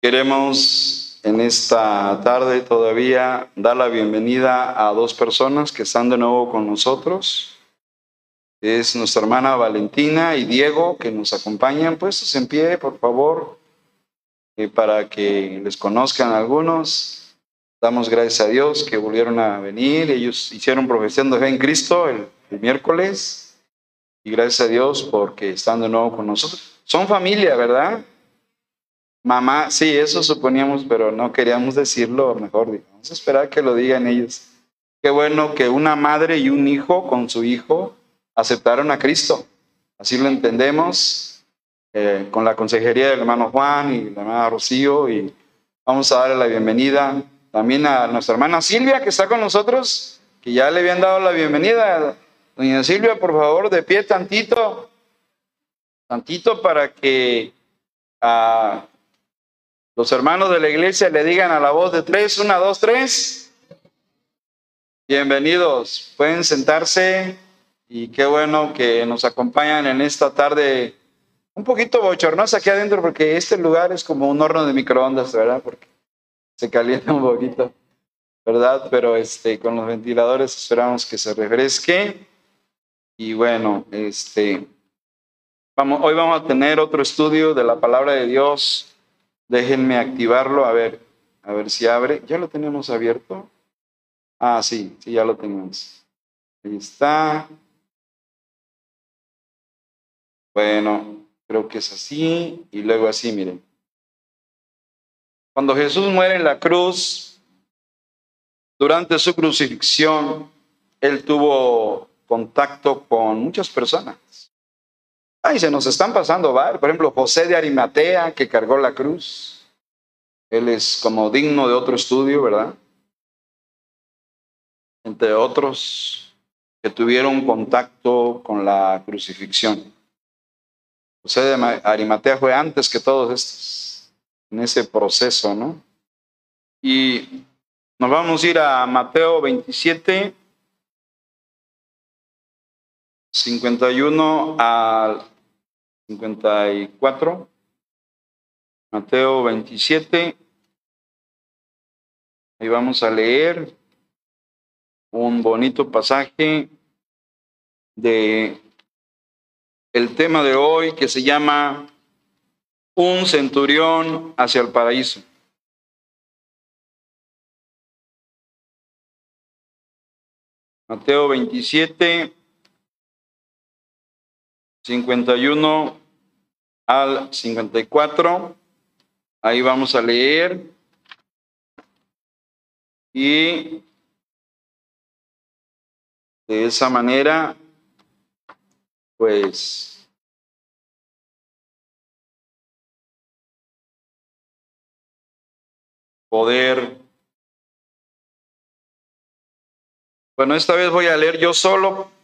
Queremos en esta tarde todavía dar la bienvenida a dos personas que están de nuevo con nosotros. Es nuestra hermana Valentina y Diego que nos acompañan. Puestos en pie, por favor, eh, para que les conozcan algunos. Damos gracias a Dios que volvieron a venir. Ellos hicieron profesión de fe en Cristo el, el miércoles. Y gracias a Dios porque están de nuevo con nosotros. Son familia, ¿verdad? Mamá, sí, eso suponíamos, pero no queríamos decirlo, mejor vamos a esperar que lo digan ellos. Qué bueno que una madre y un hijo con su hijo aceptaron a Cristo. Así lo entendemos eh, con la consejería del hermano Juan y la hermana Rocío y vamos a darle la bienvenida también a nuestra hermana Silvia que está con nosotros, que ya le habían dado la bienvenida. Doña Silvia, por favor, de pie tantito, tantito para que uh, los hermanos de la iglesia le digan a la voz de tres, una, dos, tres. Bienvenidos, pueden sentarse y qué bueno que nos acompañan en esta tarde un poquito bochornosa aquí adentro porque este lugar es como un horno de microondas, ¿verdad? Porque se calienta un poquito, ¿verdad? Pero este, con los ventiladores esperamos que se refresque. Y bueno, este, vamos, hoy vamos a tener otro estudio de la palabra de Dios Déjenme activarlo, a ver, a ver si abre. ¿Ya lo tenemos abierto? Ah, sí, sí, ya lo tenemos. Ahí está. Bueno, creo que es así y luego así, miren. Cuando Jesús muere en la cruz, durante su crucifixión, él tuvo contacto con muchas personas. Ay, se nos están pasando varios. Por ejemplo, José de Arimatea, que cargó la cruz. Él es como digno de otro estudio, ¿verdad? Entre otros que tuvieron contacto con la crucifixión. José de Arimatea fue antes que todos estos, en ese proceso, ¿no? Y nos vamos a ir a Mateo 27, 51 al 54, Mateo 27. Ahí vamos a leer un bonito pasaje de el tema de hoy que se llama Un centurión hacia el paraíso. Mateo 27, 51 al 54. Ahí vamos a leer. Y de esa manera, pues, poder... Bueno, esta vez voy a leer yo solo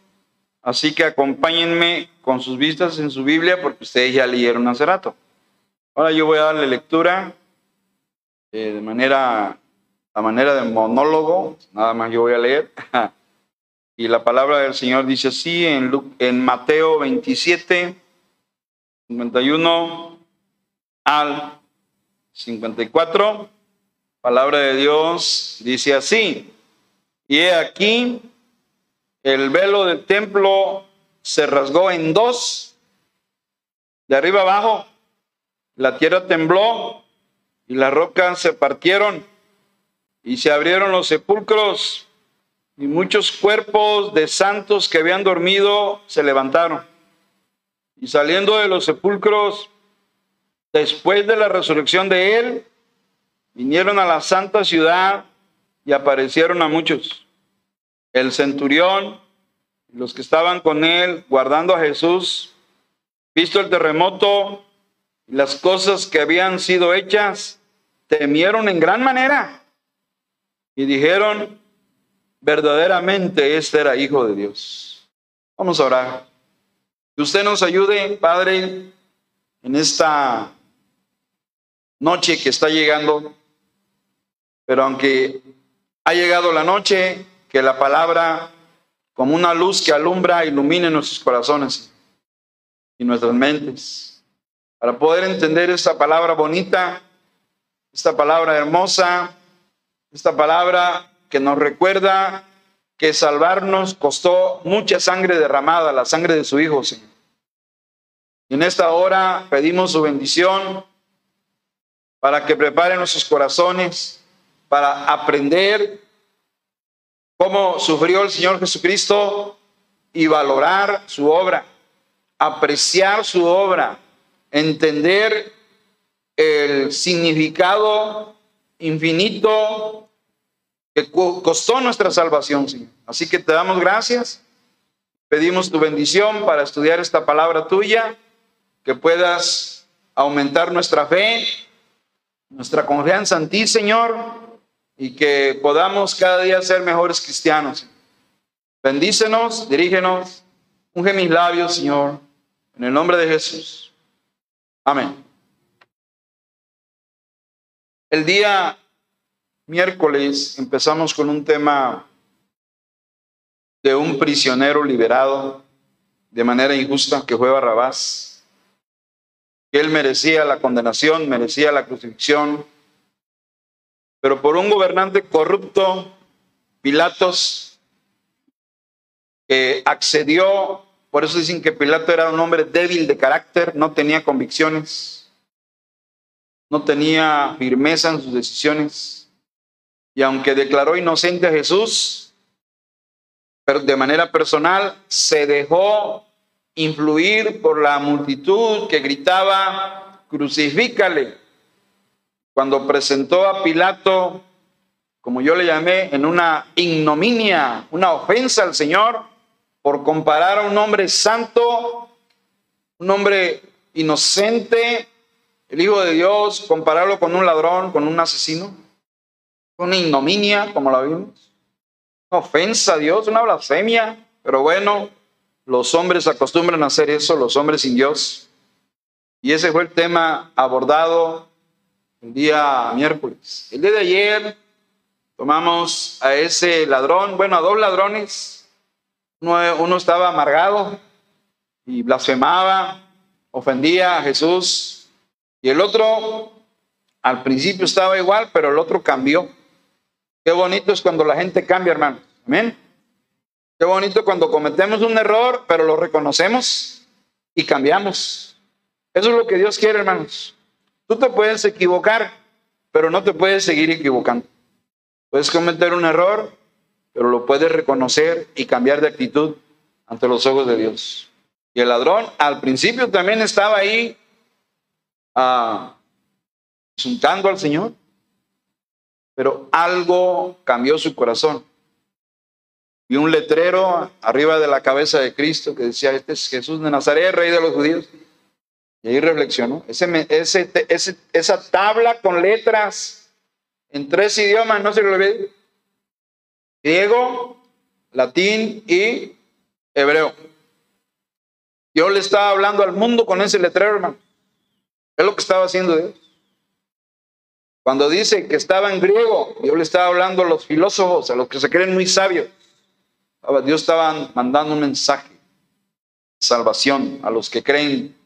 Así que acompáñenme con sus vistas en su Biblia porque ustedes ya leyeron hace rato. Ahora yo voy a darle lectura eh, de manera, a manera de monólogo, nada más yo voy a leer. y la palabra del Señor dice así en, en Mateo 27, 51 al 54. Palabra de Dios dice así. Y he aquí el velo del templo se rasgó en dos, de arriba abajo, la tierra tembló y las rocas se partieron y se abrieron los sepulcros y muchos cuerpos de santos que habían dormido se levantaron. Y saliendo de los sepulcros, después de la resurrección de él, vinieron a la santa ciudad y aparecieron a muchos el centurión, los que estaban con él guardando a Jesús, visto el terremoto y las cosas que habían sido hechas, temieron en gran manera y dijeron, verdaderamente este era hijo de Dios. Vamos a orar. Que usted nos ayude, Padre, en esta noche que está llegando, pero aunque ha llegado la noche, que la palabra, como una luz que alumbra, ilumine nuestros corazones y nuestras mentes, para poder entender esta palabra bonita esta palabra hermosa, esta palabra que nos recuerda que salvarnos costó mucha sangre derramada, la sangre de su Hijo. Y en esta hora pedimos su bendición para que prepare nuestros corazones para aprender cómo sufrió el Señor Jesucristo y valorar su obra, apreciar su obra, entender el significado infinito que costó nuestra salvación, Señor. Así que te damos gracias, pedimos tu bendición para estudiar esta palabra tuya, que puedas aumentar nuestra fe, nuestra confianza en ti, Señor, y que podamos cada día ser mejores cristianos. Bendícenos, dirígenos, unge mis labios, Señor, en el nombre de Jesús. Amén. El día miércoles empezamos con un tema de un prisionero liberado de manera injusta que fue Barrabás, él merecía la condenación, merecía la crucifixión, pero por un gobernante corrupto, Pilatos, accedió, por eso dicen que Pilato era un hombre débil de carácter, no tenía convicciones, no tenía firmeza en sus decisiones, y aunque declaró inocente a Jesús, de manera personal se dejó influir por la multitud que gritaba, crucifícale. Cuando presentó a Pilato, como yo le llamé, en una ignominia, una ofensa al Señor, por comparar a un hombre santo, un hombre inocente, el Hijo de Dios, compararlo con un ladrón, con un asesino, una ignominia, como la vimos, una ofensa a Dios, una blasfemia, pero bueno, los hombres acostumbran a hacer eso, los hombres sin Dios. Y ese fue el tema abordado el día miércoles. El día de ayer tomamos a ese ladrón, bueno, a dos ladrones. Uno, estaba amargado y blasfemaba, ofendía a Jesús. Y el otro, al principio estaba igual, pero el otro cambió. Qué bonito es cuando la gente cambia, hermano. Amén. Qué bonito cuando cometemos un error, pero lo reconocemos y cambiamos. Eso es lo que Dios quiere, hermanos. Tú te puedes equivocar, pero no te puedes seguir equivocando. Puedes cometer un error, pero lo puedes reconocer y cambiar de actitud ante los ojos de Dios. Y el ladrón al principio también estaba ahí ah, insultando al Señor, pero algo cambió su corazón y un letrero arriba de la cabeza de Cristo que decía, este es Jesús de Nazaret, rey de los judíos. Y ahí reflexionó. Ese, esa tabla con letras en tres idiomas, no se lo olvide. Griego, latín y hebreo. Dios le estaba hablando al mundo con ese letrero, hermano. Es lo que estaba haciendo Dios. Cuando dice que estaba en griego, Dios le estaba hablando a los filósofos, a los que se creen muy sabios. Dios estaba mandando un mensaje de salvación a los que creen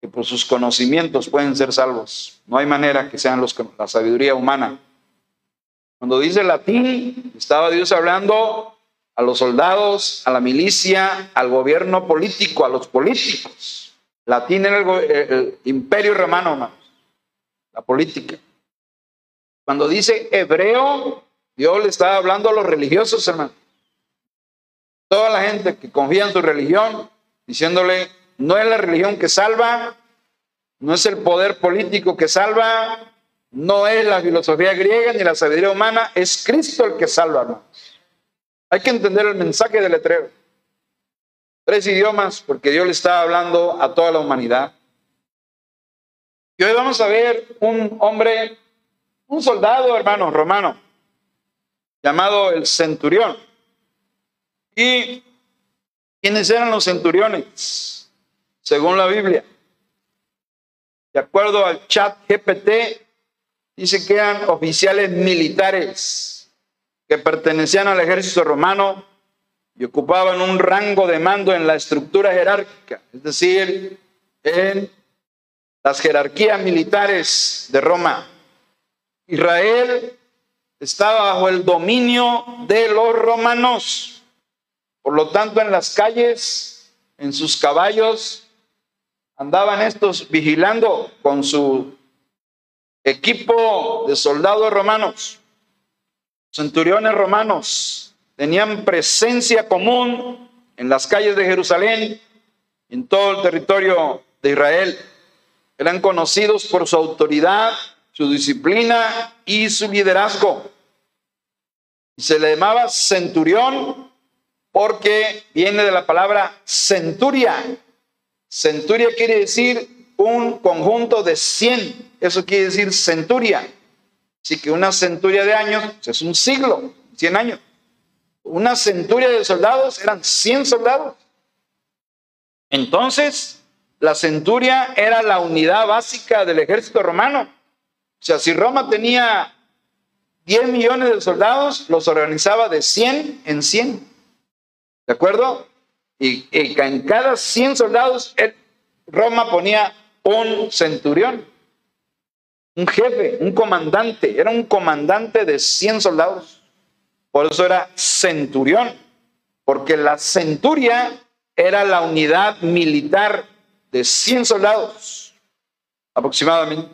que por sus conocimientos pueden ser salvos. No hay manera que sean los, la sabiduría humana. Cuando dice latín, estaba Dios hablando a los soldados, a la milicia, al gobierno político, a los políticos. Latín era el, imperio romano, la política. Cuando dice hebreo, Dios le estaba hablando a los religiosos, hermano. Toda la gente que confía en su religión, diciéndole, no es la religión que salva, no es el poder político que salva, no es la filosofía griega ni la sabiduría humana, es Cristo el que salva. Hay que entender el mensaje del letrero. Tres idiomas, porque Dios le está hablando a toda la humanidad. Y hoy vamos a ver un hombre, un soldado, hermano, romano, llamado el centurión. ¿Y quiénes eran los centuriones? Según la Biblia. De acuerdo al chat GPT, dice que eran oficiales militares que pertenecían al ejército romano y ocupaban un rango de mando en la estructura jerárquica, es decir, en las jerarquías militares de Roma. Israel estaba bajo el dominio de los romanos. Por lo tanto, en las calles, en sus caballos, andaban estos vigilando con su equipo de soldados romanos, centuriones romanos, tenían presencia común en las calles de Jerusalén, en todo el territorio de Israel. Eran conocidos por su autoridad, su disciplina y su liderazgo. Se le llamaba centurión porque viene de la palabra centuria. Centuria quiere decir un conjunto de 100. Eso quiere decir centuria. Así que una centuria de años es un siglo, 100 años. Una centuria de soldados eran 100 soldados. Entonces, la centuria era la unidad básica del ejército romano. O sea, si Roma tenía 10 millones de soldados, los organizaba de 100 en 100. ¿De acuerdo? Y, en cada 100 soldados, Roma ponía un centurión, un jefe, un comandante. Era un comandante de 100 soldados. Por eso era centurión, porque la centuria era la unidad militar de 100 soldados aproximadamente.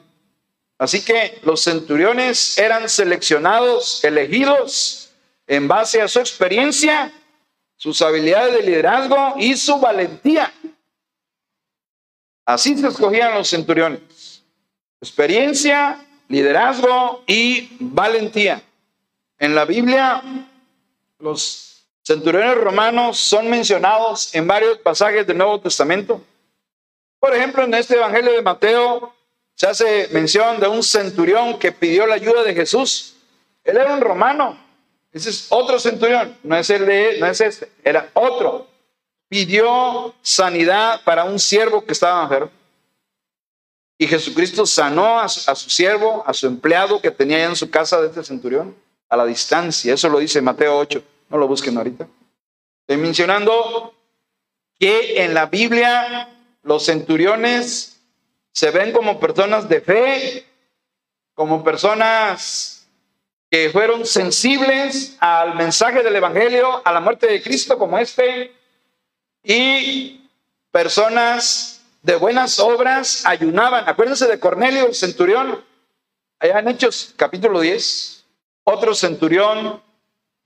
Así que los centuriones eran seleccionados, elegidos en base a su experiencia, sus habilidades de liderazgo y su valentía. Así se escogían los centuriones. Experiencia, liderazgo y valentía. En la Biblia, los centuriones romanos son mencionados en varios pasajes del Nuevo Testamento. Por ejemplo, en este Evangelio de Mateo se hace mención de un centurión que pidió la ayuda de Jesús. Él era un romano. Ese es otro centurión, no es el de, no es este, era otro. Pidió sanidad para un siervo que estaba enfermo. Y Jesucristo sanó a su, siervo, a su empleado que tenía en su casa de este centurión, a la distancia. Eso lo dice Mateo 8. No lo busquen ahorita. Estoy mencionando que en la Biblia los centuriones se ven como personas de fe, como personas fueron sensibles al mensaje del Evangelio, a la muerte de Cristo como este, y personas de buenas obras ayunaban. Acuérdense de Cornelio, el centurión, allá en Hechos capítulo 10, otro centurión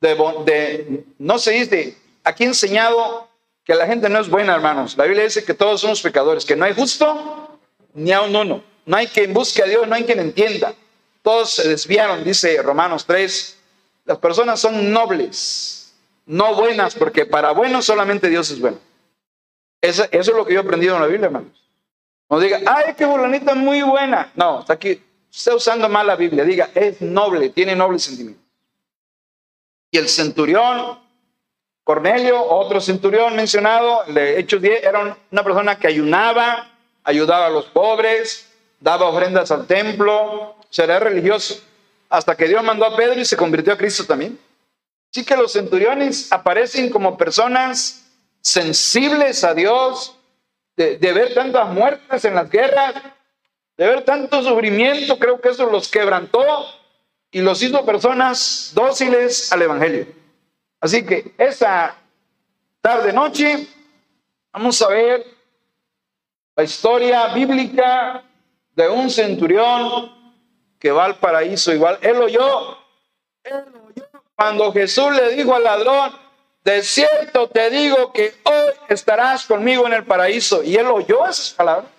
de, no se dice, aquí enseñado que la gente no es buena, hermanos. La Biblia dice que todos somos pecadores, que no hay justo ni a un uno. No hay quien busque a Dios, no hay quien entienda. Todos se desviaron, dice Romanos 3. Las personas son nobles, no buenas, porque para buenos solamente Dios es bueno. Eso, es lo que yo he aprendido en la Biblia, hermanos. No diga, ay, qué fulanita muy buena. No, está aquí, está usando mal la Biblia. Diga, es noble, tiene noble sentimiento. Y el centurión Cornelio, otro centurión mencionado, de Hechos 10, era una persona que ayunaba, ayudaba a los pobres, daba ofrendas al templo, será religioso, hasta que Dios mandó a Pedro y se convirtió a Cristo también. Así que los centuriones aparecen como personas sensibles a Dios, de, de ver tantas muertes en las guerras, de ver tanto sufrimiento, creo que eso los quebrantó y los hizo personas dóciles al Evangelio. Así que esta tarde noche vamos a ver la historia bíblica de un centurión que va al paraíso igual. Él oyó, él oyó cuando Jesús le dijo al ladrón, de cierto te digo que hoy estarás conmigo en el paraíso. Y él oyó esas palabras.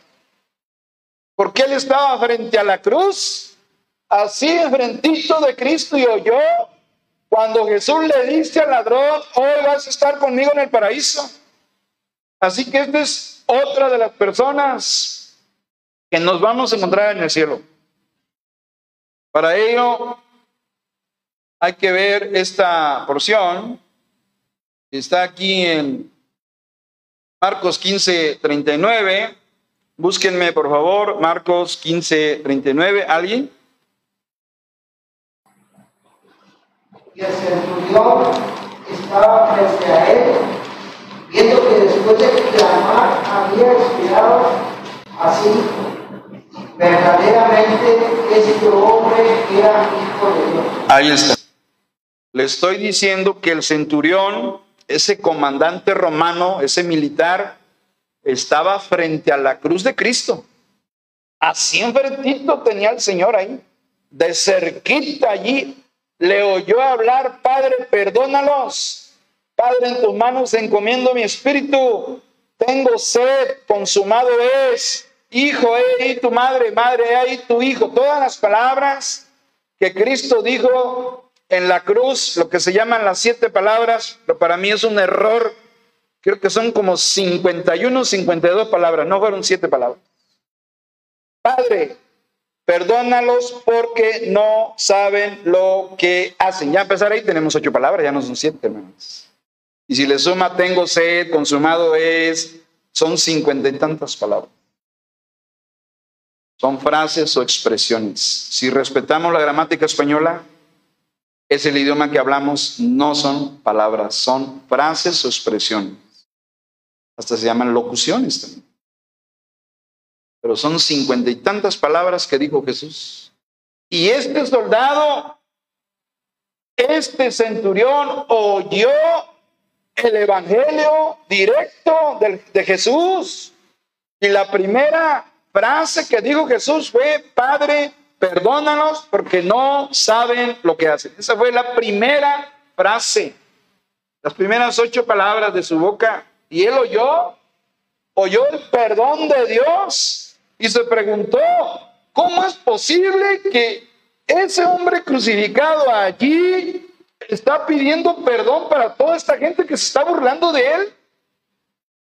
Porque él estaba frente a la cruz, así enfrentito de Cristo y oyó cuando Jesús le dice al ladrón, hoy vas a estar conmigo en el paraíso. Así que esta es otra de las personas que nos vamos a encontrar en el cielo. Para ello hay que ver esta porción. Está aquí en Marcos 15, 39. Búsquenme, por favor, Marcos 15, 39. ¿Alguien? y el centurión estaba frente a él, viendo que después de clamar había expirado así. Verdaderamente este hombre hijo de Dios. Ahí está. Le estoy diciendo que el centurión, ese comandante romano, ese militar, estaba frente a la cruz de Cristo. Así enfrentito tenía el Señor ahí. De cerquita allí le oyó hablar, Padre, perdónalos. Padre, en tus manos encomiendo mi espíritu. Tengo sed, consumado es. Hijo, he ahí tu madre, madre, he ahí tu hijo. Todas las palabras que Cristo dijo en la cruz, lo que se llaman las siete palabras, pero para mí es un error. Creo que son como 51, 52 palabras, no fueron siete palabras. Padre, perdónalos porque no saben lo que hacen. Ya empezar ahí tenemos ocho palabras, ya no son siete, hermanos. Y si le suma tengo sed, consumado es, son cincuenta y tantas palabras. Son frases o expresiones. Si respetamos la gramática española, es el idioma que hablamos, no son palabras, son frases o expresiones. Hasta se llaman locuciones también. Pero son cincuenta y tantas palabras que dijo Jesús. Y este soldado, este centurión oyó el evangelio directo de, de Jesús. Y la primera frase que dijo Jesús fue, Padre, perdónanos porque no saben lo que hacen. Esa fue la primera frase, las primeras ocho palabras de su boca. Y él oyó, oyó el perdón de Dios y se preguntó, ¿cómo es posible que ese hombre crucificado allí está pidiendo perdón para toda esta gente que se está burlando de él?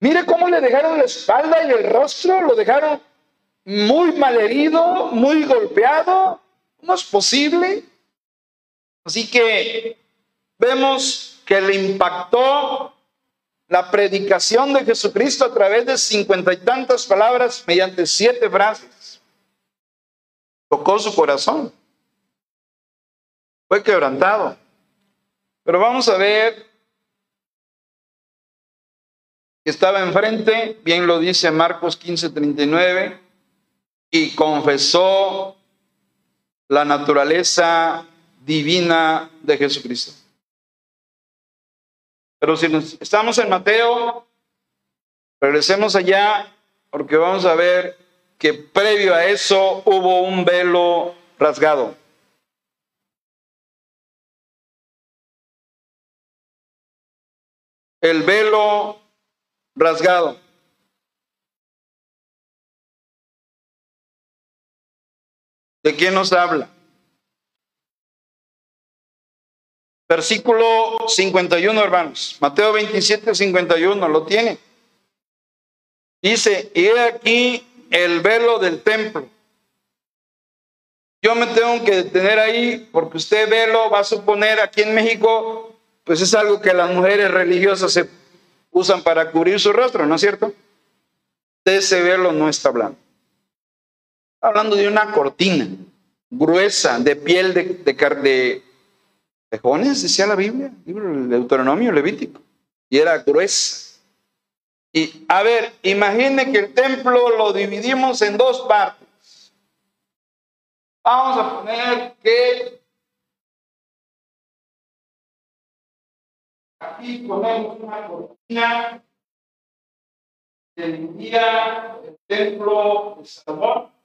Mire cómo le dejaron la espalda y el rostro, lo dejaron muy malherido, muy golpeado. ¿No es posible? Así que vemos que le impactó la predicación de Jesucristo a través de cincuenta y tantas palabras mediante siete frases. Tocó su corazón. Fue quebrantado. Pero vamos a ver estaba enfrente, bien lo dice Marcos 15:39 y confesó la naturaleza divina de Jesucristo. Pero si estamos en Mateo, regresemos allá porque vamos a ver que previo a eso hubo un velo rasgado. El velo rasgado. ¿De quién nos habla? Versículo 51, hermanos. Mateo 27, 51, lo tiene. Dice, y he aquí el velo del templo. Yo me tengo que detener ahí porque usted velo va a suponer aquí en México, pues es algo que las mujeres religiosas se usan para cubrir su rostro, ¿no es cierto? De ese velo no está hablando hablando de una cortina gruesa de piel de, de, de, decía la Biblia, libro del Deuteronomio Levítico, y era gruesa. Y a ver, imagine que el templo lo dividimos en dos partes. Vamos a poner que aquí ponemos una cortina que dividía el templo de Salomón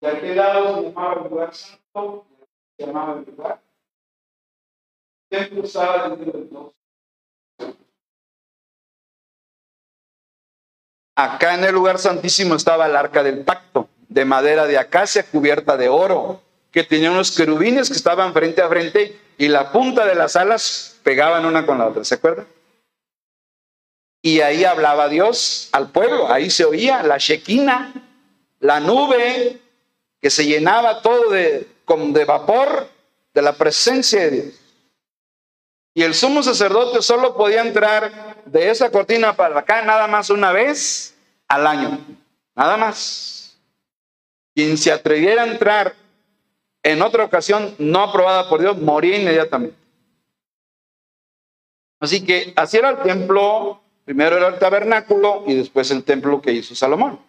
Y aquel lado se llamaba el lugar santo, se llamaba el lugar. El templo estaba dentro de dos. Acá en el lugar santísimo estaba el arca del pacto, de madera de acacia cubierta de oro, que tenía unos querubines que estaban frente a frente y la punta de las alas pegaban una con la otra. ¿Se acuerdan? Y ahí hablaba Dios al pueblo, ahí se oía la Shequina, la nube que se llenaba todo de, de vapor de la presencia de Dios. Y el sumo sacerdote solo podía entrar de esa cortina para acá nada más una vez al año, nada más. Quien se atreviera a entrar en otra ocasión no aprobada por Dios, moría inmediatamente. Así que así era el templo Primero era el tabernáculo y después el templo que hizo Salomón.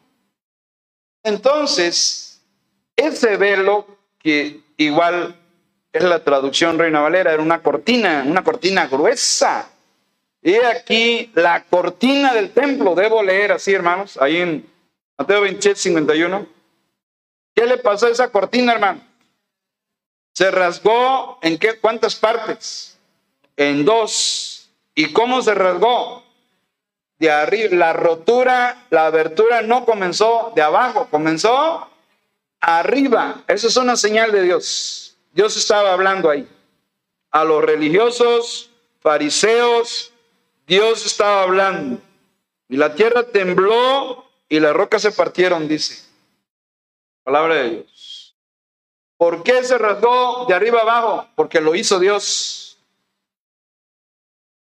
Entonces, ese velo, que igual es la traducción Reina Valera, era una cortina, una cortina gruesa. Y aquí la cortina del templo, debo leer así, hermanos, ahí en Mateo 27, 51. ¿Qué le pasó a esa cortina, hermano? Se rasgó en qué, cuántas partes? En dos. ¿Y cómo se rasgó? De arriba, la rotura, la abertura no comenzó de abajo, comenzó arriba. Eso es una señal de Dios. Dios estaba hablando ahí. A los religiosos, fariseos, Dios estaba hablando. Y la tierra tembló y las rocas se partieron, dice. Palabra de Dios. ¿Por qué se rasgó de arriba abajo? Porque lo hizo Dios.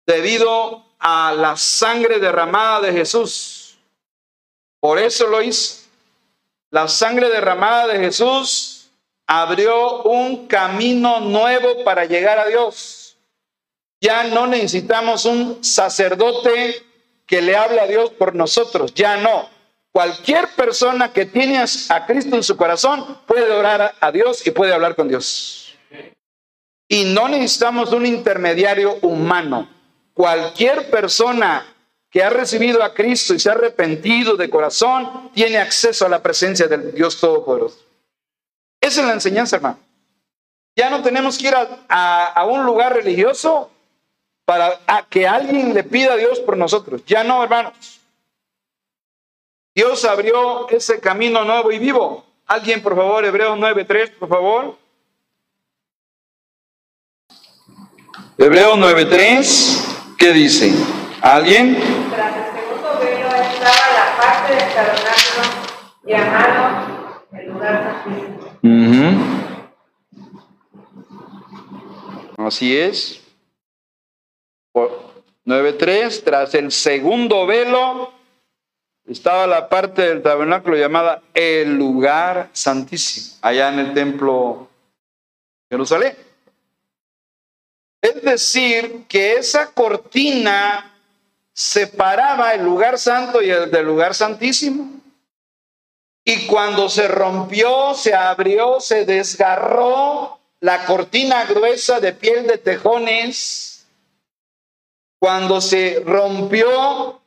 Debido a la sangre derramada de Jesús. Por eso lo hizo. La sangre derramada de Jesús abrió un camino nuevo para llegar a Dios. Ya no necesitamos un sacerdote que le hable a Dios por nosotros, ya no. Cualquier persona que tiene a Cristo en su corazón puede orar a Dios y puede hablar con Dios. Y no necesitamos un intermediario humano. Cualquier persona que ha recibido a Cristo y se ha arrepentido de corazón tiene acceso a la presencia del Dios Todopoderoso. Esa es la enseñanza, hermano. Ya no tenemos que ir a, un lugar religioso para que alguien le pida a Dios por nosotros. Ya no, hermanos. Dios abrió ese camino nuevo y vivo. Alguien, por favor, Hebreos 9.3, por favor. Hebreos 9.3, ¿qué dice? ¿Alguien? Tras el segundo velo estaba la parte del tabernáculo llamado el lugar santísimo. Así es. 9.3, tras el segundo velo estaba la parte del tabernáculo llamada el lugar santísimo, allá en el templo de Jerusalén. Es decir, que esa cortina separaba el lugar santo y el del lugar santísimo. Y cuando se rompió, se abrió, se desgarró la cortina gruesa de piel de tejones, cuando se rompió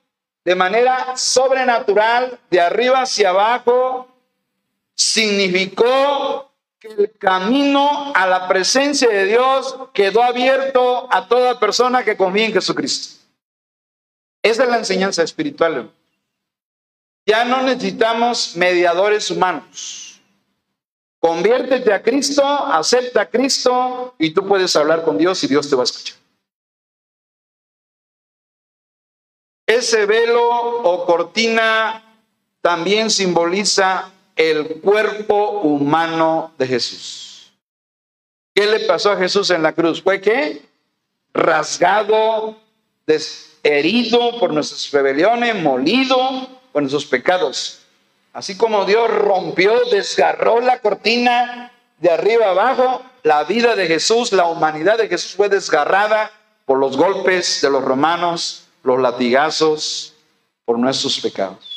de manera sobrenatural, de arriba hacia abajo, significó que el camino a la presencia de Dios quedó abierto a toda persona que confía en Jesucristo. Esa es la enseñanza espiritual. Ya no necesitamos mediadores humanos. Conviértete a Cristo, acepta a Cristo y tú puedes hablar con Dios y Dios te va a escuchar. Ese velo o cortina también simboliza el cuerpo humano de Jesús. ¿Qué le pasó a Jesús en la cruz? Fue que rasgado, herido por nuestras rebeliones, molido por nuestros pecados. Así como Dios rompió, desgarró la cortina de arriba abajo, la vida de Jesús, la humanidad de Jesús fue desgarrada por los golpes de los romanos, los latigazos por nuestros pecados.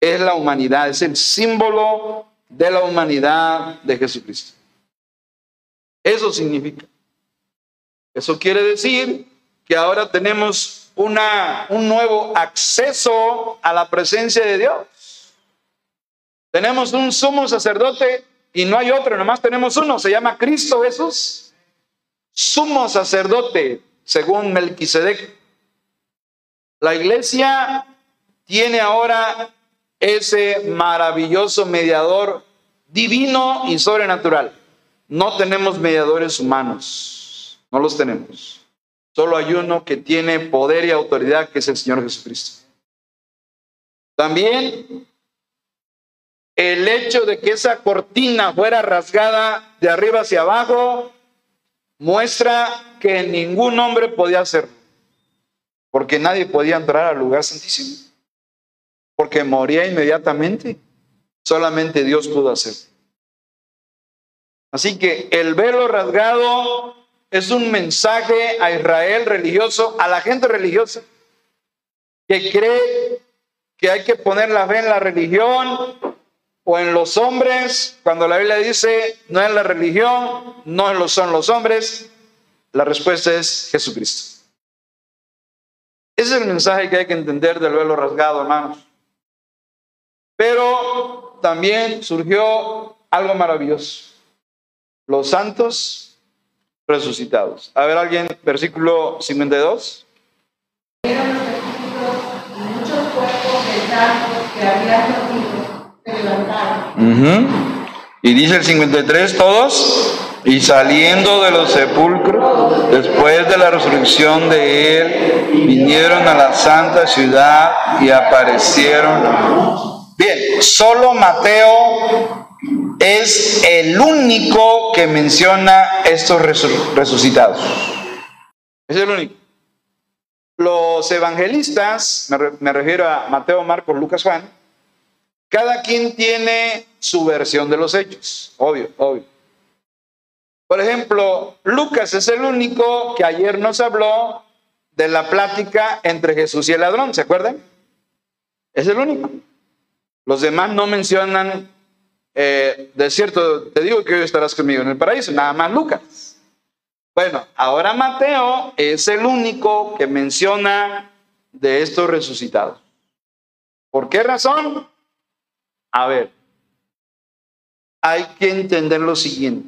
Es la humanidad, es el símbolo de la humanidad de Jesucristo. Eso significa. Eso quiere decir que ahora tenemos una, un nuevo acceso a la presencia de Dios. Tenemos un sumo sacerdote y no hay otro, nomás tenemos uno, se llama Cristo Jesús. Sumo sacerdote, según Melquisedec. La iglesia tiene ahora ese maravilloso mediador divino y sobrenatural. No tenemos mediadores humanos, no los tenemos. Solo hay uno que tiene poder y autoridad, que es el Señor Jesucristo. También el hecho de que esa cortina fuera rasgada de arriba hacia abajo muestra que ningún hombre podía hacerlo porque nadie podía entrar al lugar santísimo, porque moría inmediatamente. Solamente Dios pudo hacer. Así que el velo rasgado es un mensaje a Israel religioso, a la gente religiosa, que cree que hay que poner la fe en la religión o en los hombres, cuando la Biblia dice no es la religión, no lo son los hombres, la respuesta es Jesucristo. Ese es el mensaje que hay que entender del velo rasgado, hermanos. Pero también surgió algo maravilloso. Los santos resucitados. A ver, alguien, versículo 52. muchos cuerpos de santos que habían dormido se levantaron. Y dice el 53, todos, y saliendo de los sepulcros, después de la resurrección de él, vinieron a la santa ciudad y aparecieron. Bien, solo Mateo es el único que menciona estos resucitados. Es el único. Los evangelistas, me, refiero a Mateo, Marcos, Lucas, Juan, cada quien tiene su versión de los hechos, obvio, obvio. Por ejemplo, Lucas es el único que ayer nos habló de la plática entre Jesús y el ladrón, ¿se acuerdan? Es el único. Los demás no mencionan, eh, de cierto, te digo que hoy estarás conmigo en el paraíso, nada más Lucas. Bueno, ahora Mateo es el único que menciona de estos resucitados. ¿Por qué razón? A ver, hay que entender lo siguiente.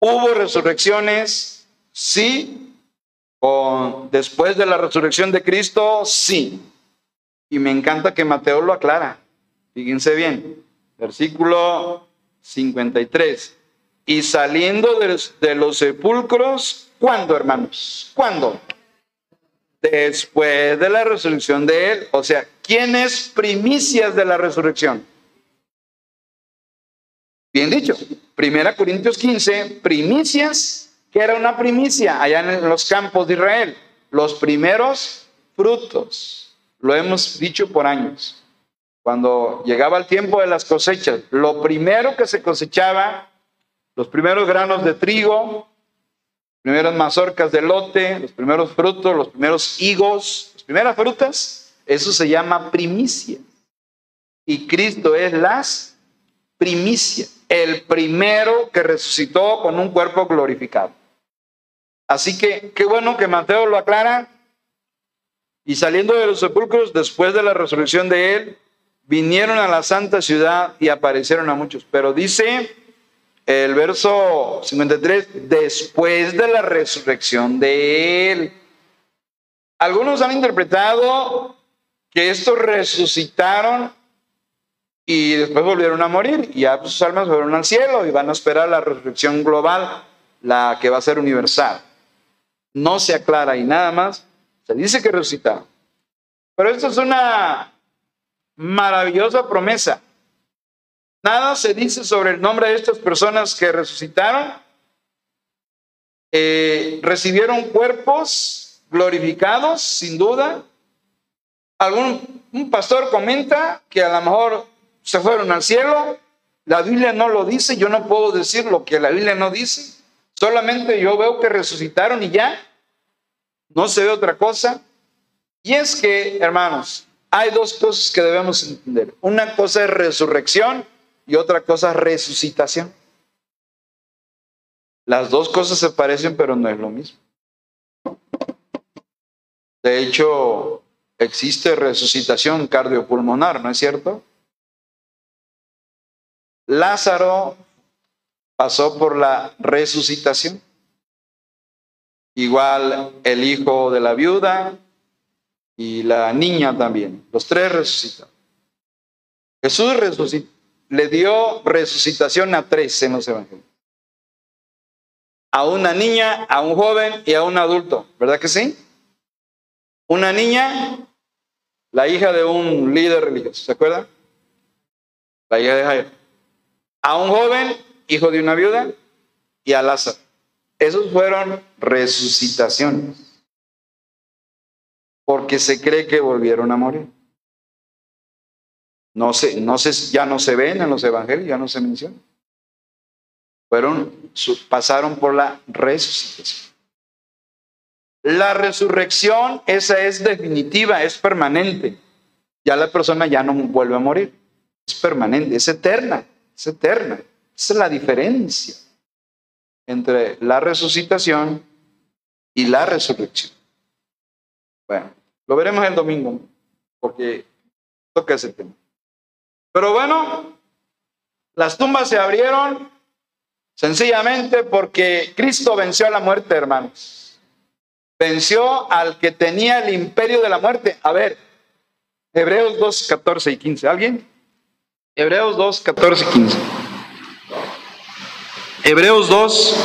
¿Hubo resurrecciones? Sí. ¿Con, después de la resurrección de Cristo? Sí. Y me encanta que Mateo lo aclara. Fíjense bien. Versículo 53. Y saliendo de, los sepulcros, ¿cuándo, hermanos? ¿Cuándo? Después de la resurrección de él. O sea, ¿quién es primicias de la resurrección? Bien dicho. Primera Corintios 15, primicias, que era una primicia allá en los campos de Israel. Los primeros frutos. Lo hemos dicho por años. Cuando llegaba el tiempo de las cosechas, lo primero que se cosechaba, los primeros granos de trigo, primeras mazorcas de lote, los primeros frutos, los primeros higos, las primeras frutas, eso se llama primicia. Y Cristo es las primicias el primero que resucitó con un cuerpo glorificado. Así que qué bueno que Mateo lo aclara. Y saliendo de los sepulcros, después de la resurrección de él, vinieron a la santa ciudad y aparecieron a muchos. Pero dice el verso 53, después de la resurrección de él. Algunos han interpretado que estos resucitaron y después volvieron a morir y ya sus almas fueron al cielo y van a esperar la resurrección global, la que va a ser universal. No se aclara y nada más, dice que resucitaron. Pero esto es una maravillosa promesa. Nada se dice sobre el nombre de estas personas que resucitaron. Eh, recibieron cuerpos glorificados, sin duda. Algún un pastor comenta que a lo mejor se fueron al cielo. La Biblia no lo dice, yo no puedo decir lo que la Biblia no dice. Solamente yo veo que resucitaron y ya. No se ve otra cosa. Y es que, hermanos, hay dos cosas que debemos entender. Una cosa es resurrección y otra cosa es resucitación. Las dos cosas se parecen, pero no es lo mismo. De hecho, existe resucitación cardiopulmonar, ¿no es cierto? Lázaro pasó por la resucitación. Igual el hijo de la viuda y la niña también. Los tres resucitaron. Jesús resucitó, le dio resucitación a tres en los evangelios. A una niña, a un joven y a un adulto. ¿Verdad que sí? Una niña, la hija de un líder religioso. ¿Se acuerdan? La hija de Jairo a un joven, hijo de una viuda, y a Lázaro. Esos fueron resucitaciones, porque se cree que volvieron a morir. No se, no se, ya no se ven en los evangelios, ya no se mencionan. Fueron, pasaron por la resucitación. La resurrección, esa es definitiva, es permanente. Ya la persona ya no vuelve a morir. es permanente, es eterna, es eterna. Esa es la diferencia entre la resucitación y la resurrección. Bueno, lo veremos el domingo, porque toca ese tema. Pero bueno, las tumbas se abrieron sencillamente porque Cristo venció a la muerte, hermanos. Venció al que tenía el imperio de la muerte. A ver, Hebreos 2, 14 y 15. ¿Alguien? Hebreos 2, 14 y 15. Hebreos 2,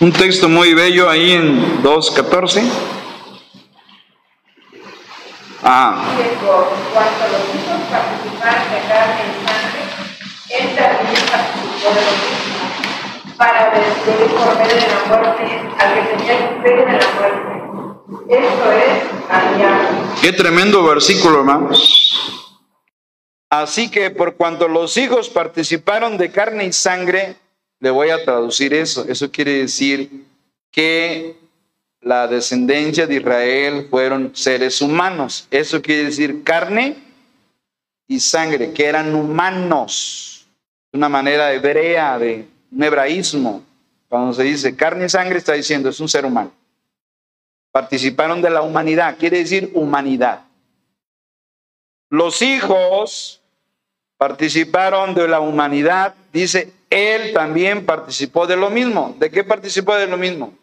un texto muy bello ahí en 2, 14. Ah. para destruir por medio de la muerte al que tenía imperio de la muerte. Esto es al diablo. Qué tremendo versículo, hermanos. Así que por cuanto los hijos participaron de carne y sangre, le voy a traducir eso. Eso quiere decir que la descendencia de Israel fueron seres humanos. Eso quiere decir carne y sangre, que eran humanos. Una manera hebrea de un hebraísmo. Cuando se dice carne y sangre, está diciendo es un ser humano. Participaron de la humanidad, quiere decir humanidad. Los hijos participaron de la humanidad, dice, él también participó de lo mismo. ¿De qué participó de lo mismo?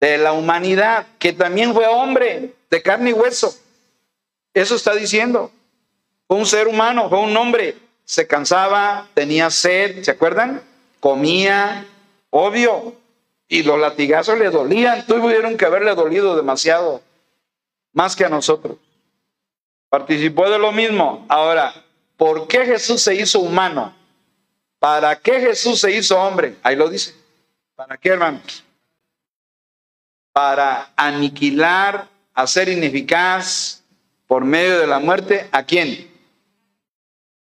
de la humanidad, que también fue hombre de carne y hueso. Eso está diciendo. Fue un ser humano, fue un hombre. Se cansaba, tenía sed, ¿se acuerdan? Comía, obvio. Y los latigazos le dolían. Tuvieron que haberle dolido demasiado, más que a nosotros. Participó de lo mismo. Ahora, ¿por qué Jesús se hizo humano? ¿Para qué Jesús se hizo hombre? Ahí lo dice. ¿Para qué, hermanos? para aniquilar, hacer ineficaz por medio de la muerte, ¿a quién?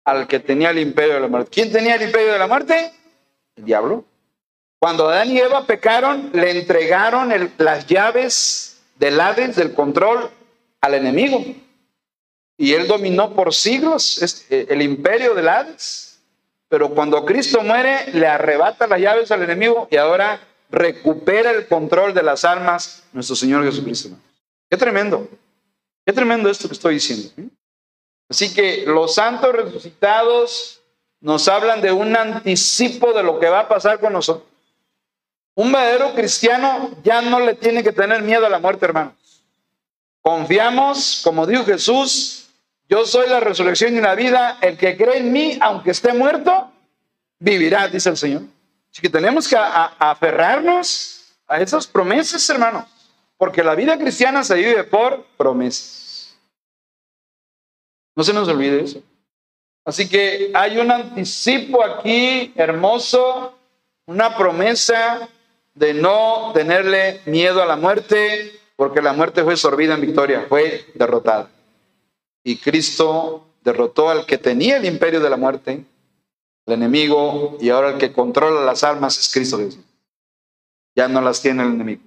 Al que tenía el imperio de la muerte. ¿Quién tenía el imperio de la muerte? El diablo. Cuando Adán y Eva pecaron, le entregaron las llaves del Hades, del control, al enemigo. Y él dominó por siglos eh, el imperio del Hades. Pero cuando Cristo muere, le arrebata las llaves al enemigo y ahora recupera el control de las almas nuestro Señor Jesucristo. Qué tremendo, qué tremendo esto que estoy diciendo. Así que los santos resucitados nos hablan de un anticipo de lo que va a pasar con nosotros. Un verdadero cristiano ya no le tiene que tener miedo a la muerte, hermanos. Confiamos, como dijo Jesús, yo soy la resurrección y la vida, el que cree en mí, aunque esté muerto, vivirá, dice el Señor. Así que tenemos que aferrarnos a esas promesas, hermanos, porque la vida cristiana se vive por promesas. No se nos olvide eso. Así que hay un anticipo aquí hermoso, una promesa de no tenerle miedo a la muerte, porque la muerte fue sorbida en victoria, fue derrotada. Y Cristo derrotó al que tenía el imperio de la muerte el enemigo y ahora el que controla las almas es Cristo. Ya no las tiene el enemigo.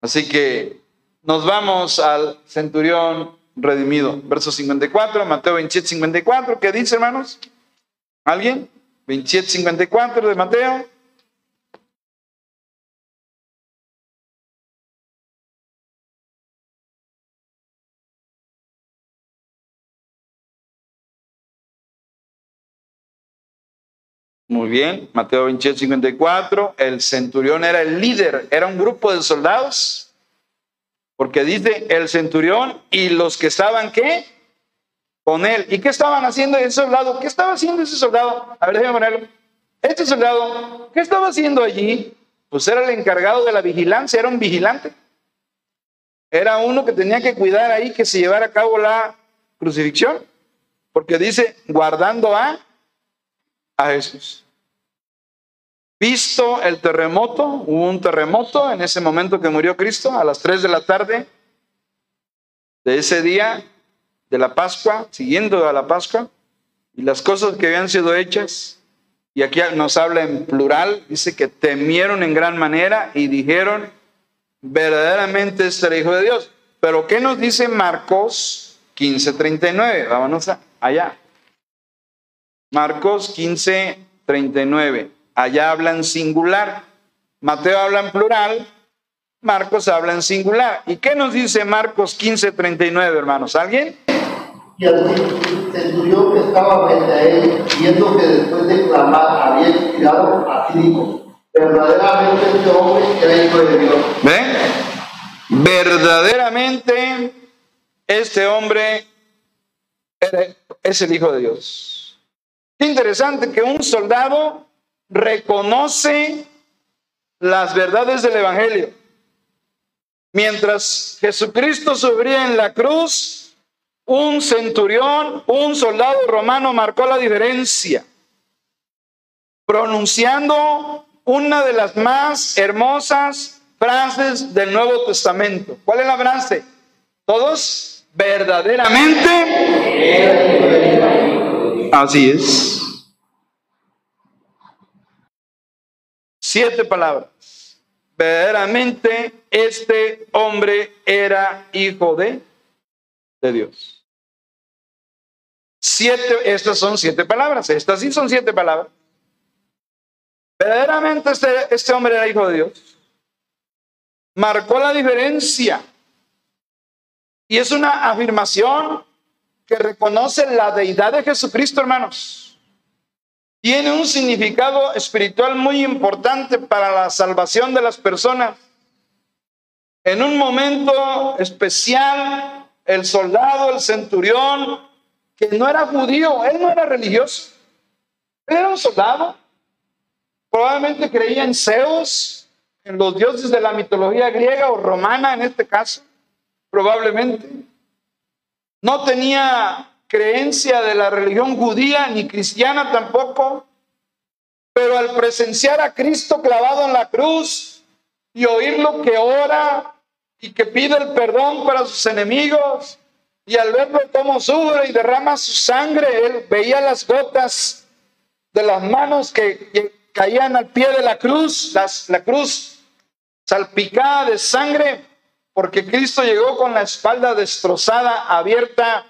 Así que nos vamos al centurión redimido. Verso 54, Mateo 27, 54. ¿Qué dice, hermanos? ¿Alguien? 27, 54 de Mateo. Muy bien, Mateo 27, 54. El centurión era el líder, era un grupo de soldados. Porque dice el centurión y los que estaban, ¿qué? Con él. ¿Y qué estaban haciendo ese soldado? ¿Qué estaba haciendo ese soldado? A ver, déjame ponerlo. Este soldado, ¿qué estaba haciendo allí? Pues era el encargado de la vigilancia, era un vigilante. Era uno que tenía que cuidar ahí que se llevara a cabo la crucifixión. Porque dice, guardando a a Jesús. Visto el terremoto, hubo un terremoto en ese momento que murió Cristo, a las 3 de la tarde de ese día de la Pascua, siguiendo a la Pascua, y las cosas que habían sido hechas, y aquí nos habla en plural, dice que temieron en gran manera y dijeron, verdaderamente este era Hijo de Dios. Pero ¿qué nos dice Marcos 15:39. Vámonos allá. Marcos 15:39. Allá habla en singular. Mateo habla en plural. Marcos habla en singular. ¿Y qué nos dice Marcos 15:39, hermanos? ¿Alguien? Y el centurión que estaba frente a él, viendo que después de clamar había expirado, así dijo, verdaderamente este hombre era hijo de Dios. ¿Ven? Verdaderamente este hombre es el Hijo de Dios. Interesante que un soldado reconoce las verdades del Evangelio. Mientras Jesucristo sufría en la cruz, un centurión, un soldado romano marcó la diferencia, pronunciando una de las más hermosas frases del Nuevo Testamento. ¿Cuál es la frase? Todos verdaderamente. Así es. Siete palabras. Verdaderamente este hombre era hijo de, de Dios. Siete, estas son siete palabras. Estas sí son siete palabras. Verdaderamente este, este hombre era hijo de Dios. Marcó la diferencia. Y es una afirmación que reconoce la deidad de Jesucristo, hermanos. Tiene un significado espiritual muy importante para la salvación de las personas. En un momento especial, el soldado, el centurión, que no era judío, él no era religioso, él era un soldado, probablemente creía en Zeus, en los dioses de la mitología griega o romana en este caso probablemente. No tenía creencia de la religión judía ni cristiana tampoco, pero al presenciar a Cristo clavado en la cruz y oírlo que ora y que pide el perdón para sus enemigos, y al verlo cómo sufre y derrama su sangre, él veía las gotas de las manos que, caían al pie de la cruz, la cruz salpicada de sangre, porque Cristo llegó con la espalda destrozada, abierta,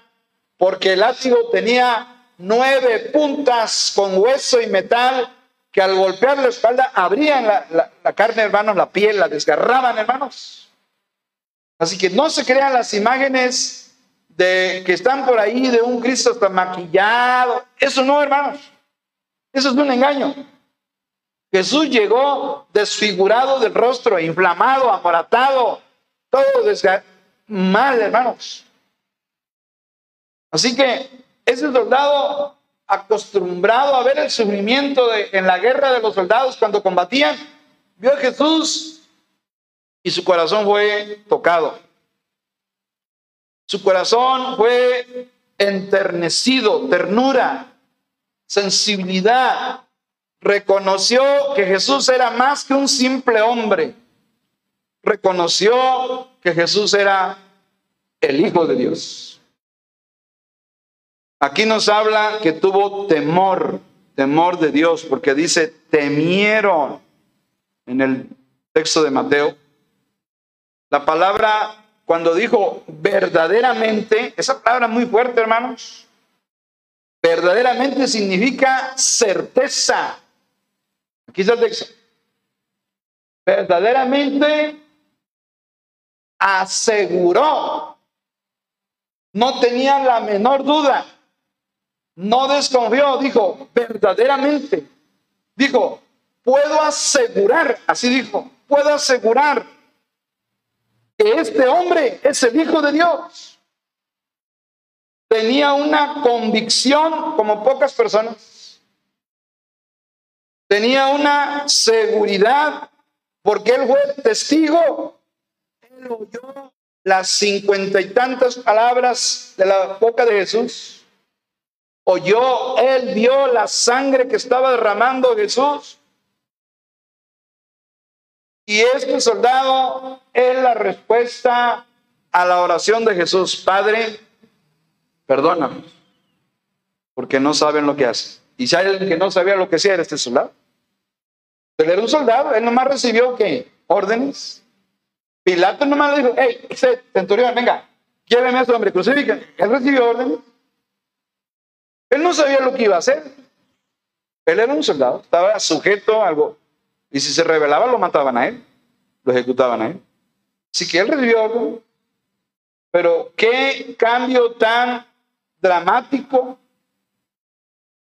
porque el látigo tenía nueve puntas con hueso y metal que al golpear la espalda abrían la, carne, hermanos, la piel, la desgarraban, hermanos. Así que no se crean las imágenes de que están por ahí de un Cristo hasta maquillado. Eso no, hermanos. Eso es un engaño. Jesús llegó desfigurado del rostro, inflamado, amoratado, todo mal, hermanos. Así que ese soldado acostumbrado a ver el sufrimiento de, en la guerra de los soldados cuando combatían, vio a Jesús y su corazón fue tocado. Su corazón fue enternecido, ternura, sensibilidad. Reconoció que Jesús era más que un simple hombre reconoció que Jesús era el Hijo de Dios. Aquí nos habla que tuvo temor, temor de Dios, porque dice temieron en el texto de Mateo. La palabra, cuando dijo verdaderamente, esa palabra muy fuerte, hermanos, verdaderamente significa certeza. Aquí está el texto. Verdaderamente aseguró. No tenía la menor duda. No desconfió, dijo, verdaderamente. Dijo, puedo asegurar, así dijo, puedo asegurar que este hombre es el Hijo de Dios. Tenía una convicción como pocas personas. Tenía una seguridad porque él fue testigo las cincuenta y tantas palabras de la boca de Jesús. Oyó, él vio la sangre que estaba derramando Jesús. Y este soldado es la respuesta a la oración de Jesús. Padre, perdóname, porque no saben lo que hacen. Y si hay alguien que no sabía lo que hacía, era este soldado. Él era un soldado, él nomás recibió que órdenes, Pilato nomás le dijo, hey, centurión, venga, lléveme a ese hombre, crucifica. Él recibió órdenes. Él no sabía lo que iba a hacer. Él era un soldado, estaba sujeto a algo. Y si se rebelaba, lo mataban a él, lo ejecutaban a él. Así que él recibió órdenes. Pero qué cambio tan dramático,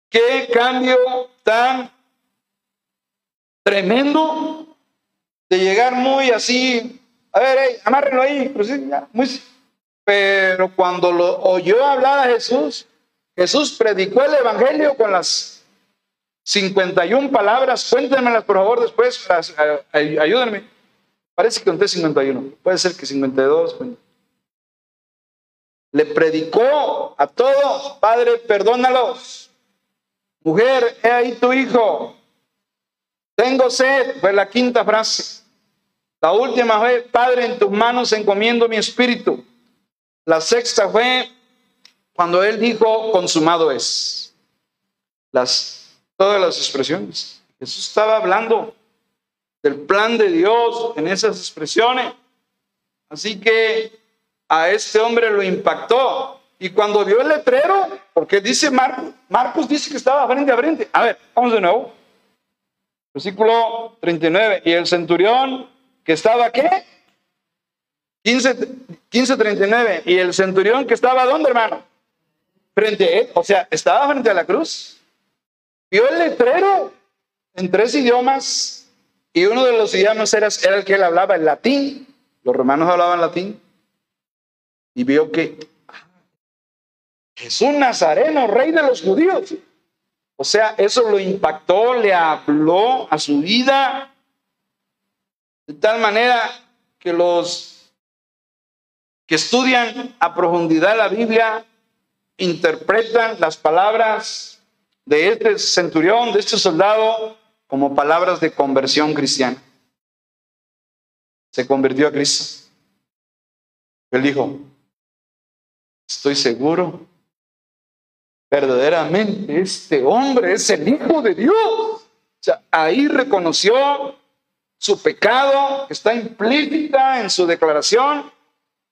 qué cambio tan tremendo de llegar muy así, a ver, hey, amárrenlo ahí, pero, sí, ya, muy, pero cuando lo oyó hablar a Jesús, Jesús predicó el Evangelio con las 51 palabras, cuéntenmelas por favor después, ayúdenme. Parece que conté 51, puede ser que 52. Le predicó a todos, Padre, perdónalos. Mujer, he ahí tu hijo. Tengo sed, fue la quinta frase. La última fue, Padre, en tus manos encomiendo mi espíritu. La sexta fue cuando él dijo, consumado es. Las, todas las expresiones. Jesús estaba hablando del plan de Dios en esas expresiones. Así que a este hombre lo impactó. Y cuando vio el letrero, porque dice Marcos, Marcos dice que estaba frente a frente. A ver, vamos de nuevo. Versículo 39. Y el centurión que estaba, ¿qué? 15, 39. Y el centurión que estaba, ¿dónde, hermano? Frente a él. O sea, estaba frente a la cruz. Vio el letrero en tres idiomas. Y uno de los idiomas era, era el que él hablaba, el latín. Los romanos hablaban latín. Y vio que Jesús Nazareno, rey de los judíos. O sea, eso lo impactó, le habló a su vida de tal manera que los que estudian a profundidad la Biblia interpretan las palabras de este centurión, de este soldado, como palabras de conversión cristiana. Se convirtió a Cristo. Él dijo, estoy seguro verdaderamente este hombre es el Hijo de Dios. O sea, ahí reconoció su pecado, está implícita en su declaración.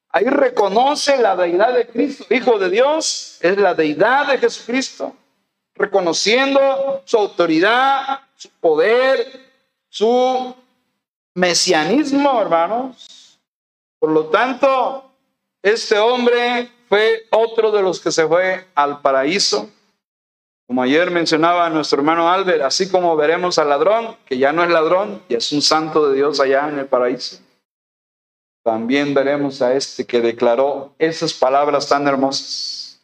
Ahí reconoce la deidad de Cristo, Hijo de Dios, es la deidad de Jesucristo, reconociendo su autoridad, su poder, su mesianismo, hermanos. Por lo tanto, este hombre fue otro de los que se fue al paraíso. Como ayer mencionaba nuestro hermano Albert, así como veremos al ladrón, que ya no es ladrón y es un santo de Dios allá en el paraíso, también veremos a este que declaró esas palabras tan hermosas.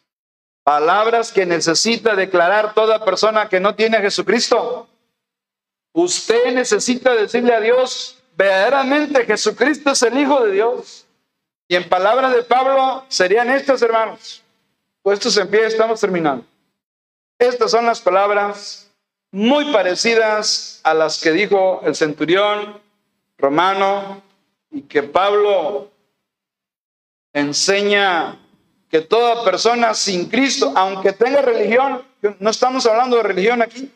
Palabras que necesita declarar toda persona que no tiene a Jesucristo. Usted necesita decirle a Dios, verdaderamente Jesucristo es el Hijo de Dios. Y en palabras de Pablo serían estas, hermanos. Puestos en pie, estamos terminando. Estas son las palabras muy parecidas a las que dijo el centurión romano y que Pablo enseña que toda persona sin Cristo, aunque tenga religión, no estamos hablando de religión aquí,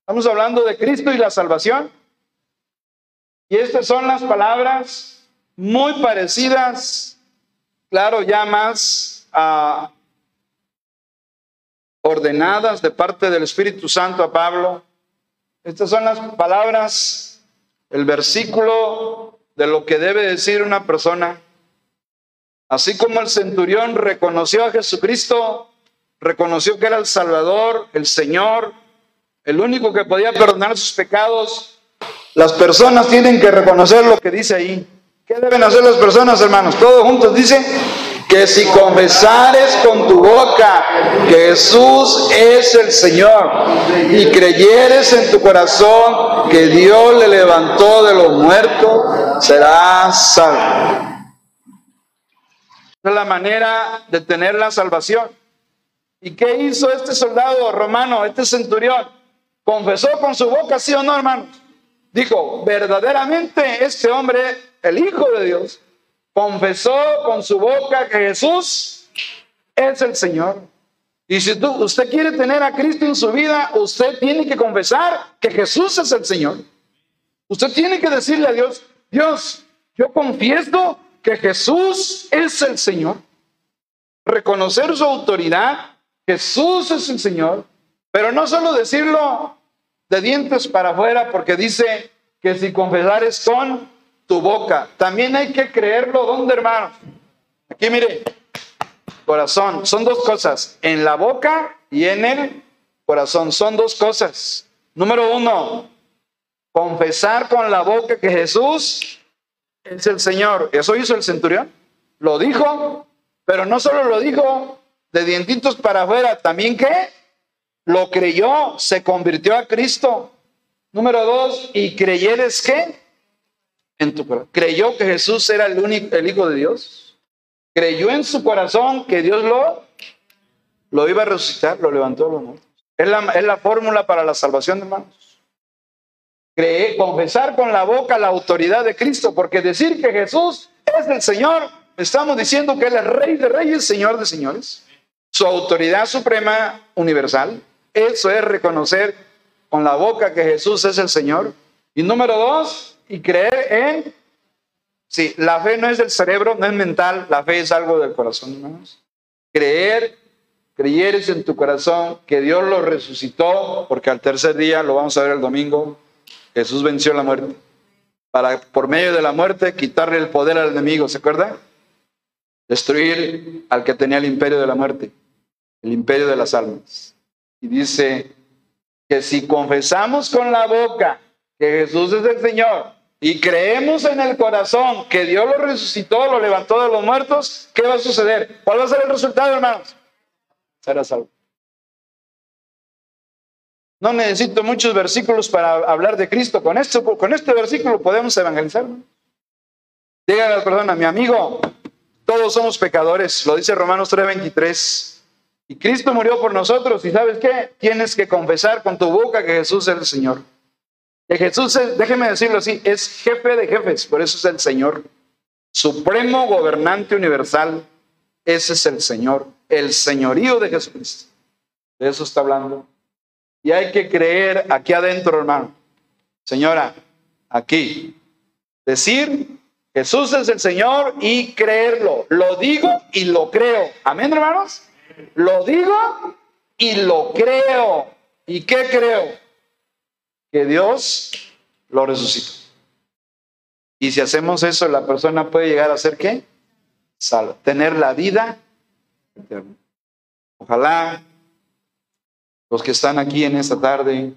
estamos hablando de Cristo y la salvación. Y estas son las palabras muy parecidas, claro, ya más ah, ordenadas de parte del Espíritu Santo a Pablo. Estas son las palabras, el versículo de lo que debe decir una persona. Así como el centurión reconoció a Jesucristo, reconoció que era el Salvador, el Señor, el único que podía perdonar sus pecados, las personas tienen que reconocer lo que dice ahí. ¿Qué deben hacer las personas, hermanos? Todos juntos dicen que si confesares con tu boca que Jesús es el Señor y creyeres en tu corazón que Dios le levantó de los muertos, serás salvo. es la manera de tener la salvación. ¿Y qué hizo este soldado romano, este centurión? Confesó con su boca, sí o no, hermanos. Dijo, verdaderamente este hombre el Hijo de Dios, confesó con su boca que Jesús es el Señor. Y si tú, usted quiere tener a Cristo en su vida, usted tiene que confesar que Jesús es el Señor. Usted tiene que decirle a Dios, Dios, yo confieso que Jesús es el Señor. reconocer su autoridad, Jesús es el Señor, pero no solo decirlo de dientes para afuera, porque dice que si confesares con tu boca, también hay que creerlo, ¿dónde hermanos? Aquí mire, corazón, son dos cosas, en la boca y en el corazón, son dos cosas. Número uno, confesar con la boca que Jesús es el Señor. Eso hizo el centurión. Lo dijo, pero no solo lo dijo de dientitos para afuera, también que lo creyó, se convirtió a Cristo. Número dos, y creyeres que en tu corazón. Creyó que Jesús era el único, el Hijo de Dios. Creyó en su corazón que Dios lo, lo iba a resucitar, lo levantó lo muertos. Es la, es la fórmula para la salvación, hermanos. Creer, confesar con la boca la autoridad de Cristo, porque decir que Jesús es el Señor, estamos diciendo que Él es Rey de Reyes, Señor de Señores. Su autoridad suprema universal. Eso es reconocer con la boca que Jesús es el Señor. Y número dos, y creer en... Sí, la fe no es del cerebro, no es mental, la fe es algo del corazón, hermanos. Creer creyeres en tu corazón que Dios lo resucitó, porque al tercer día, lo vamos a ver el domingo, Jesús venció la muerte. Para, por medio de la muerte, quitarle el poder al enemigo, ¿se acuerda? Destruir al que tenía el imperio de la muerte, el imperio de las almas. Y dice que si confesamos con la boca que Jesús es el Señor y creemos en el corazón que Dios lo resucitó, lo levantó de los muertos, ¿qué va a suceder? ¿Cuál va a ser el resultado, hermanos? Será salvo. No necesito muchos versículos para hablar de Cristo. Con, esto, con este versículo podemos evangelizar. Dígale a la persona, mi amigo, todos somos pecadores, lo dice Romanos 3:23. Y Cristo murió por nosotros. ¿Y sabes qué? Tienes que confesar con tu boca que Jesús es el Señor. Que Jesús, es, déjeme decirlo así, es jefe de jefes, por eso es el Señor. Supremo gobernante universal, ese es el Señor, el señorío de Jesucristo. De eso está hablando. Y hay que creer aquí adentro, hermano. Señora, aquí. Decir, Jesús es el Señor y creerlo. Lo digo y lo creo. Amén, hermanos. Lo digo y lo creo. ¿Y qué creo? Que Dios lo resucitó. Y si hacemos eso, la persona puede llegar a ser qué? Salva. Tener la vida eterna. Ojalá los que están aquí en esta tarde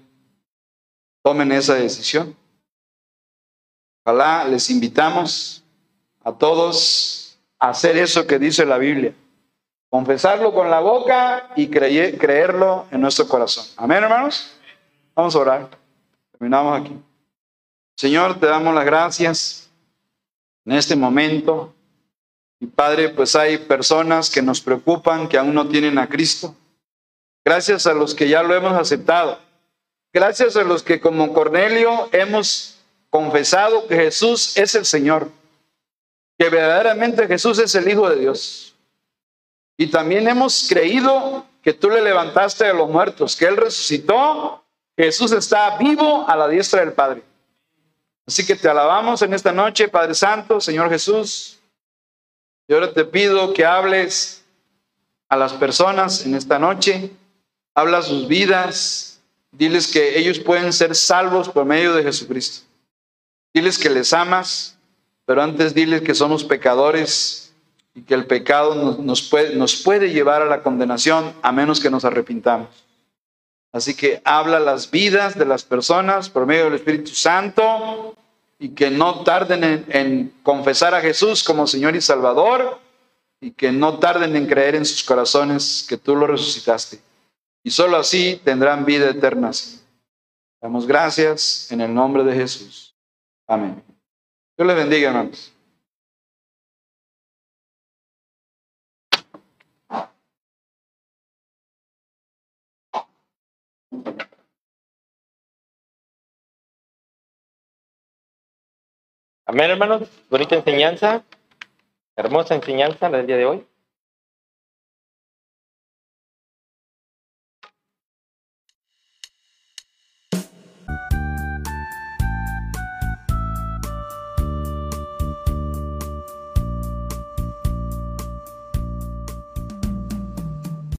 tomen esa decisión. Ojalá les invitamos a todos a hacer eso que dice la Biblia. Confesarlo con la boca y creerlo en nuestro corazón. Amén, hermanos. Vamos a orar. Terminamos aquí. Señor, te damos las gracias en este momento. Y Padre, pues hay personas que nos preocupan, que aún no tienen a Cristo. Gracias a los que ya lo hemos aceptado. Gracias a los que como Cornelio hemos confesado que Jesús es el Señor. Que verdaderamente Jesús es el Hijo de Dios. Y también hemos creído que tú le levantaste de los muertos, que Él resucitó. Jesús está vivo a la diestra del Padre. Así que te alabamos en esta noche, Padre Santo, Señor Jesús. Y ahora te pido que hables a las personas en esta noche habla sus vidas, diles que ellos pueden ser salvos por medio de Jesucristo. Diles que les amas, pero antes diles que somos pecadores y que el pecado nos, puede, nos puede llevar a la condenación a menos que nos arrepintamos. Así que habla las vidas de las personas por medio del Espíritu Santo y que no tarden en, confesar a Jesús como Señor y Salvador y que no tarden en creer en sus corazones que tú lo resucitaste y solo así tendrán vida eterna. Damos gracias en el nombre de Jesús. Amén. Dios les bendiga, hermanos. Amén, hermanos. Bonita enseñanza. Hermosa enseñanza la del día de hoy.